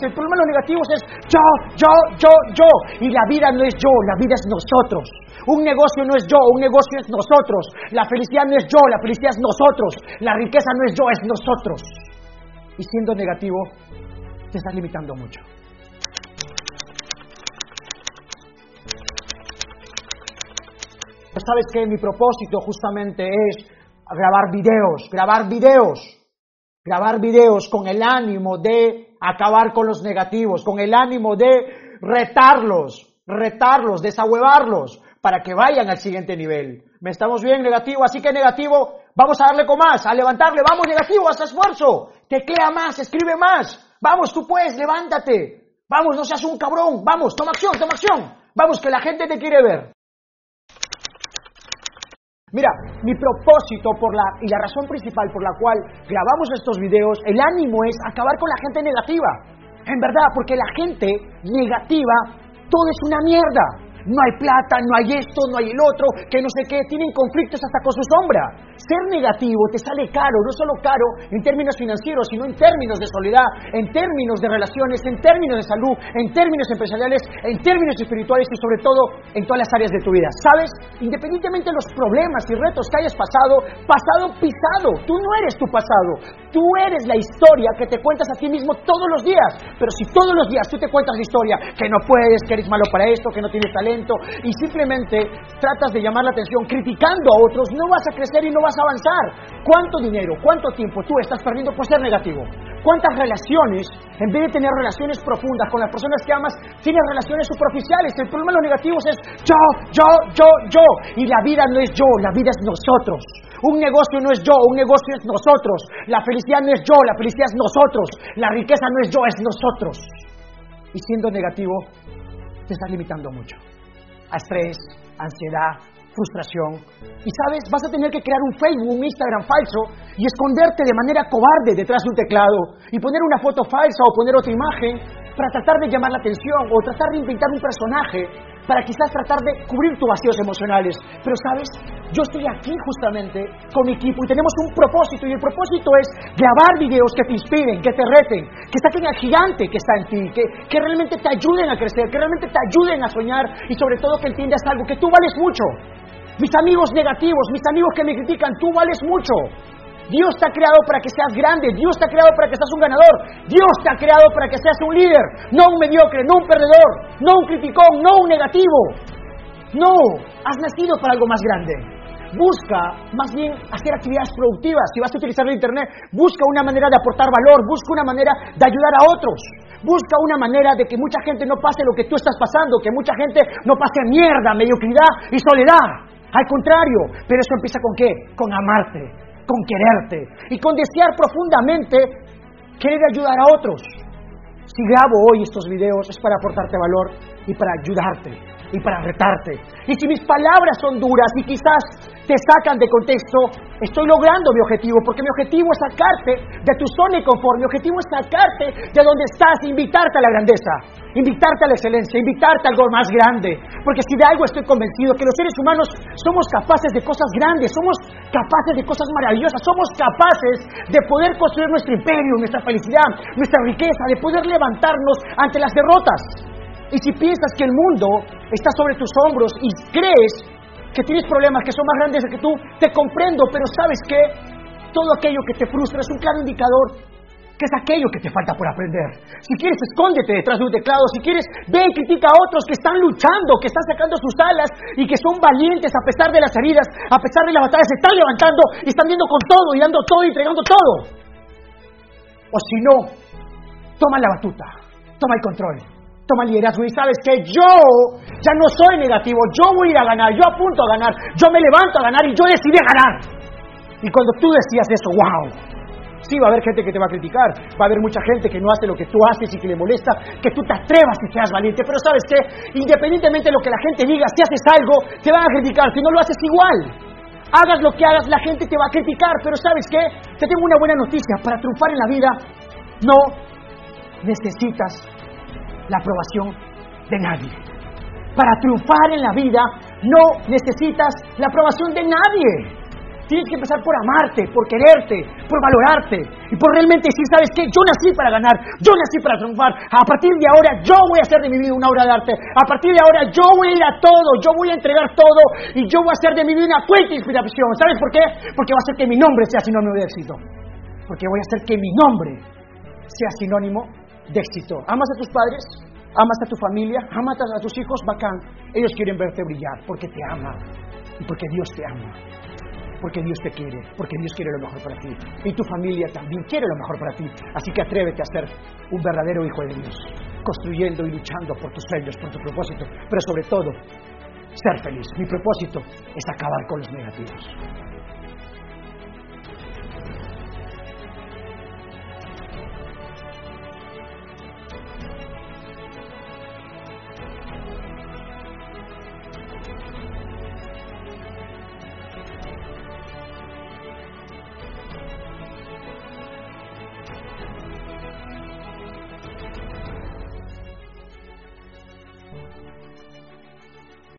El problema de los negativos es yo, yo, yo, yo. Y la vida no es yo, la vida es nosotros. Un negocio no es yo, un negocio es nosotros. La felicidad no es yo, la felicidad es nosotros. La riqueza no es yo, es nosotros. Y siendo negativo, te estás limitando mucho. ¿Sabes qué? Mi propósito justamente es grabar videos, grabar videos, grabar videos con el ánimo de acabar con los negativos, con el ánimo de retarlos, retarlos, desahuevarlos, para que vayan al siguiente nivel. ¿Me estamos bien negativo? Así que negativo, vamos a darle con más, a levantarle, vamos negativo, haz esfuerzo, teclea más, escribe más, vamos, tú puedes, levántate, vamos, no seas un cabrón, vamos, toma acción, toma acción, vamos, que la gente te quiere ver. Mira, mi propósito por la, y la razón principal por la cual grabamos estos videos, el ánimo es acabar con la gente negativa. En verdad, porque la gente negativa, todo es una mierda no hay plata, no hay esto, no hay el otro, que no sé qué, tienen conflictos hasta con su sombra. Ser negativo te sale caro, no solo caro en términos financieros, sino en términos de soledad, en términos de relaciones, en términos de salud, en términos empresariales, en términos espirituales y sobre todo en todas las áreas de tu vida. ¿Sabes? Independientemente de los problemas y retos que hayas pasado, pasado pisado, tú no eres tu pasado, tú eres la historia que te cuentas a ti mismo todos los días. Pero si todos los días tú te cuentas la historia, que no puedes, que eres malo para esto, que no tienes talento, y simplemente tratas de llamar la atención criticando a otros, no vas a crecer y no vas a avanzar. ¿Cuánto dinero, cuánto tiempo tú estás perdiendo por ser negativo? ¿Cuántas relaciones, en vez de tener relaciones profundas con las personas que amas, tienes relaciones superficiales? El problema de los negativos es yo, yo, yo, yo. Y la vida no es yo, la vida es nosotros. Un negocio no es yo, un negocio es nosotros. La felicidad no es yo, la felicidad es nosotros. La riqueza no es yo, es nosotros. Y siendo negativo, te estás limitando mucho a estrés, ansiedad, frustración. Y sabes, vas a tener que crear un Facebook, un Instagram falso y esconderte de manera cobarde detrás de un teclado y poner una foto falsa o poner otra imagen para tratar de llamar la atención o tratar de inventar un personaje para quizás tratar de cubrir tus vacíos emocionales. Pero sabes, yo estoy aquí justamente con mi equipo y tenemos un propósito y el propósito es grabar videos que te inspiren, que te reten, que saquen al gigante que está en ti, que, que realmente te ayuden a crecer, que realmente te ayuden a soñar y sobre todo que entiendas algo, que tú vales mucho. Mis amigos negativos, mis amigos que me critican, tú vales mucho. Dios te ha creado para que seas grande, Dios te ha creado para que seas un ganador, Dios te ha creado para que seas un líder, no un mediocre, no un perdedor, no un criticón, no un negativo. No, has nacido para algo más grande. Busca más bien hacer actividades productivas. Si vas a utilizar el Internet, busca una manera de aportar valor, busca una manera de ayudar a otros. Busca una manera de que mucha gente no pase lo que tú estás pasando, que mucha gente no pase mierda, mediocridad y soledad. Al contrario, pero eso empieza con qué? Con amarte, con quererte y con desear profundamente querer ayudar a otros. Si grabo hoy estos videos es para aportarte valor y para ayudarte y para retarte. Y si mis palabras son duras y quizás te sacan de contexto, estoy logrando mi objetivo, porque mi objetivo es sacarte de tu zona de confort, mi objetivo es sacarte de donde estás, invitarte a la grandeza, invitarte a la excelencia, invitarte a algo más grande, porque si de algo estoy convencido, que los seres humanos somos capaces de cosas grandes, somos capaces de cosas maravillosas, somos capaces de poder construir nuestro imperio, nuestra felicidad, nuestra riqueza, de poder levantarnos ante las derrotas. Y si piensas que el mundo está sobre tus hombros y crees que tienes problemas que son más grandes que tú, te comprendo, pero sabes que todo aquello que te frustra es un claro indicador que es aquello que te falta por aprender. Si quieres, escóndete detrás de un teclado. Si quieres, ve y critica a otros que están luchando, que están sacando sus alas y que son valientes a pesar de las heridas, a pesar de las batallas, se están levantando y están viendo con todo y dando todo y entregando todo. O si no, toma la batuta, toma el control toma liderazgo y sabes que yo ya no soy negativo, yo voy a ir a ganar, yo apunto a ganar, yo me levanto a ganar y yo decidí ganar. Y cuando tú decías eso, wow, sí va a haber gente que te va a criticar, va a haber mucha gente que no hace lo que tú haces y que le molesta, que tú te atrevas y seas valiente, pero sabes que independientemente de lo que la gente diga, si haces algo, te van a criticar, si no lo haces igual. Hagas lo que hagas, la gente te va a criticar, pero ¿sabes qué? Te tengo una buena noticia. Para triunfar en la vida, no necesitas la aprobación de nadie. Para triunfar en la vida no necesitas la aprobación de nadie. Tienes que empezar por amarte, por quererte, por valorarte y por realmente decir, ¿sabes qué? Yo nací para ganar, yo nací para triunfar. A partir de ahora yo voy a hacer de mi vida una obra de arte. A partir de ahora yo voy a ir a todo, yo voy a entregar todo y yo voy a hacer de mi vida una fuente de inspiración. ¿Sabes por qué? Porque va a hacer que mi nombre sea sinónimo de éxito. Porque voy a hacer que mi nombre sea sinónimo de éxito. ¿Amas a tus padres? ¿Amas a tu familia? ¿Amas a tus hijos? Bacán. Ellos quieren verte brillar porque te ama y porque Dios te ama porque Dios te quiere, porque Dios quiere lo mejor para ti. Y tu familia también quiere lo mejor para ti. Así que atrévete a ser un verdadero hijo de Dios, construyendo y luchando por tus sueños, por tu propósito, pero sobre todo, ser feliz. Mi propósito es acabar con los negativos.